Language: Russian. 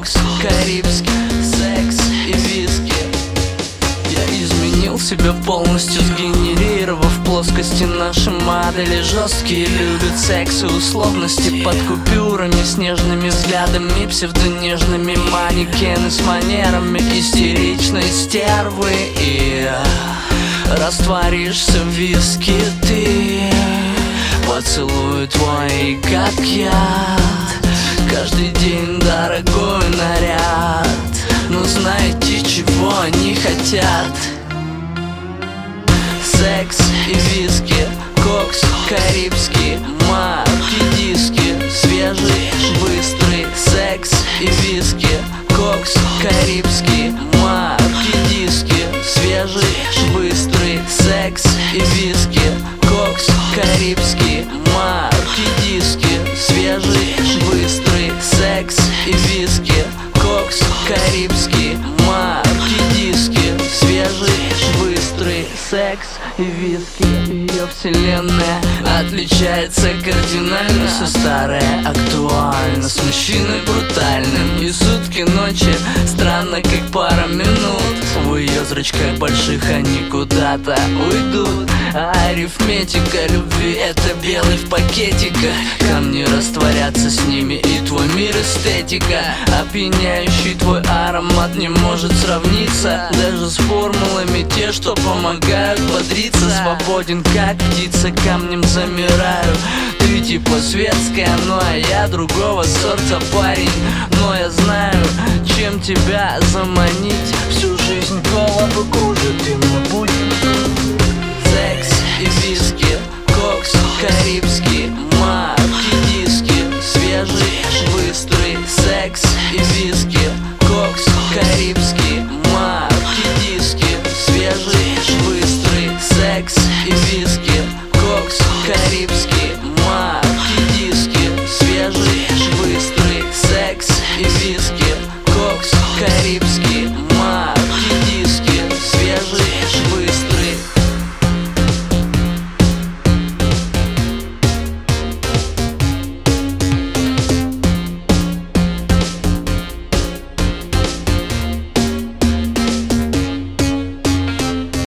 бокс, карибский секс и виски. Я изменил себя полностью, сгенерировав плоскости. Наши модели Жесткие любят секс и условности. Под купюрами Снежными взглядами, псевдонежными манекены С манерами истеричной стервы. И растворишься в виски ты поцелую твои как я Каждый день хотят? Секс и виски, кокс, карибский Марки, диски, свежий, быстрый Секс и виски, кокс, карибский Марки, диски, свежий, быстрый Секс и виски, кокс, карибский Марки, виски Ее вселенная отличается кардинально. Все старое актуально Зрачках больших они куда-то уйдут. А арифметика любви это белый в пакетиках. Камни растворятся с ними и твой мир эстетика. Опьяняющий твой аромат не может сравниться. Даже с формулами те, что помогают бодриться. Свободен как птица, камнем замираю ты типа светская Ну а я другого сорта парень Но я знаю, чем тебя заманить Всю жизнь голову кружит и мне будет Секс, виски, кокс, карибский марки диски Свежий, быстрый секс, виски, кокс, карибский марки диски Свежий, быстрый секс, виски.